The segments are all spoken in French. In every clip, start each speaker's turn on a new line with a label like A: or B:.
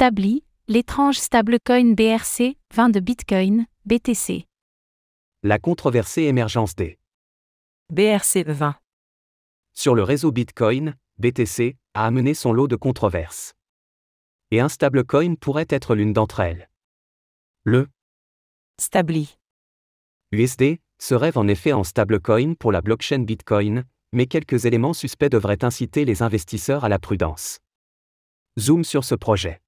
A: Stably, l'étrange stablecoin BRC, 20 de Bitcoin, BTC.
B: La controversée émergence des
C: BRC20.
B: sur le réseau Bitcoin, BTC, a amené son lot de controverses. Et un stablecoin pourrait être l'une d'entre elles. Le
C: Stably.
B: USD se rêve en effet en stablecoin pour la blockchain Bitcoin, mais quelques éléments suspects devraient inciter les investisseurs à la prudence. Zoom sur ce projet.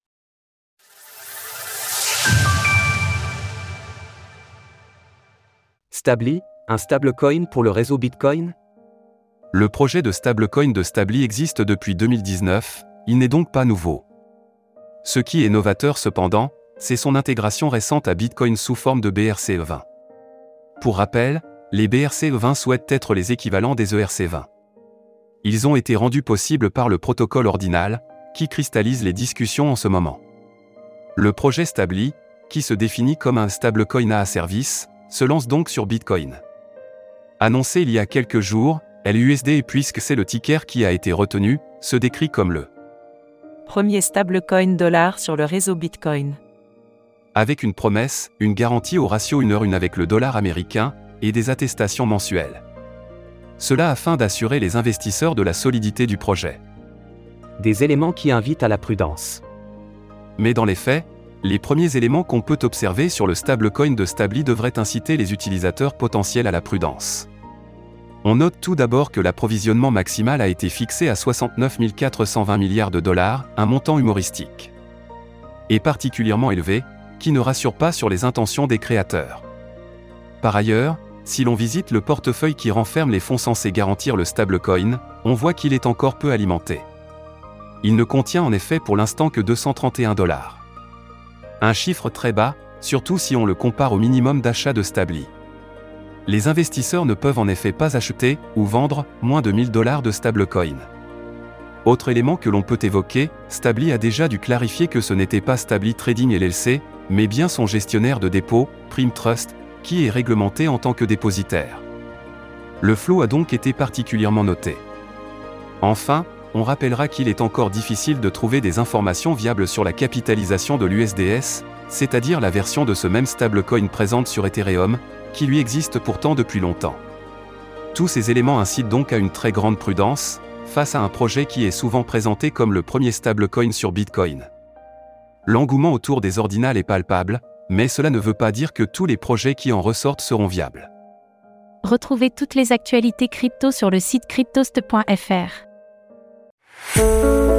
B: Stably, un stablecoin pour le réseau Bitcoin
D: Le projet de stablecoin de Stably existe depuis 2019, il n'est donc pas nouveau. Ce qui est novateur cependant, c'est son intégration récente à Bitcoin sous forme de BRC20. Pour rappel, les BRC20 souhaitent être les équivalents des ERC20. Ils ont été rendus possibles par le protocole ordinal, qui cristallise les discussions en ce moment. Le projet Stably, qui se définit comme un stablecoin à service, se lance donc sur Bitcoin. Annoncé il y a quelques jours, LUSD et puisque c'est le ticker qui a été retenu, se décrit comme le
C: Premier stablecoin dollar sur le réseau Bitcoin.
D: avec une promesse, une garantie au ratio 1 heure 1 avec le dollar américain, et des attestations mensuelles. Cela afin d'assurer les investisseurs de la solidité du projet.
B: Des éléments qui invitent à la prudence.
D: Mais dans les faits, les premiers éléments qu'on peut observer sur le stablecoin de Stably devraient inciter les utilisateurs potentiels à la prudence. On note tout d'abord que l'approvisionnement maximal a été fixé à 69 420 milliards de dollars, un montant humoristique. Et particulièrement élevé, qui ne rassure pas sur les intentions des créateurs. Par ailleurs, si l'on visite le portefeuille qui renferme les fonds censés garantir le stablecoin, on voit qu'il est encore peu alimenté. Il ne contient en effet pour l'instant que 231 dollars. Un chiffre très bas, surtout si on le compare au minimum d'achat de Stably. Les investisseurs ne peuvent en effet pas acheter ou vendre moins de 1000 dollars de stablecoin. Autre élément que l'on peut évoquer, Stably a déjà dû clarifier que ce n'était pas Stably Trading LLC, mais bien son gestionnaire de dépôt, Prime Trust, qui est réglementé en tant que dépositaire. Le flot a donc été particulièrement noté. Enfin, on rappellera qu'il est encore difficile de trouver des informations viables sur la capitalisation de l'USDS, c'est-à-dire la version de ce même stablecoin présente sur Ethereum, qui lui existe pourtant depuis longtemps. Tous ces éléments incitent donc à une très grande prudence, face à un projet qui est souvent présenté comme le premier stablecoin sur Bitcoin. L'engouement autour des ordinals est palpable, mais cela ne veut pas dire que tous les projets qui en ressortent seront viables.
A: Retrouvez toutes les actualités crypto sur le site cryptost.fr. oh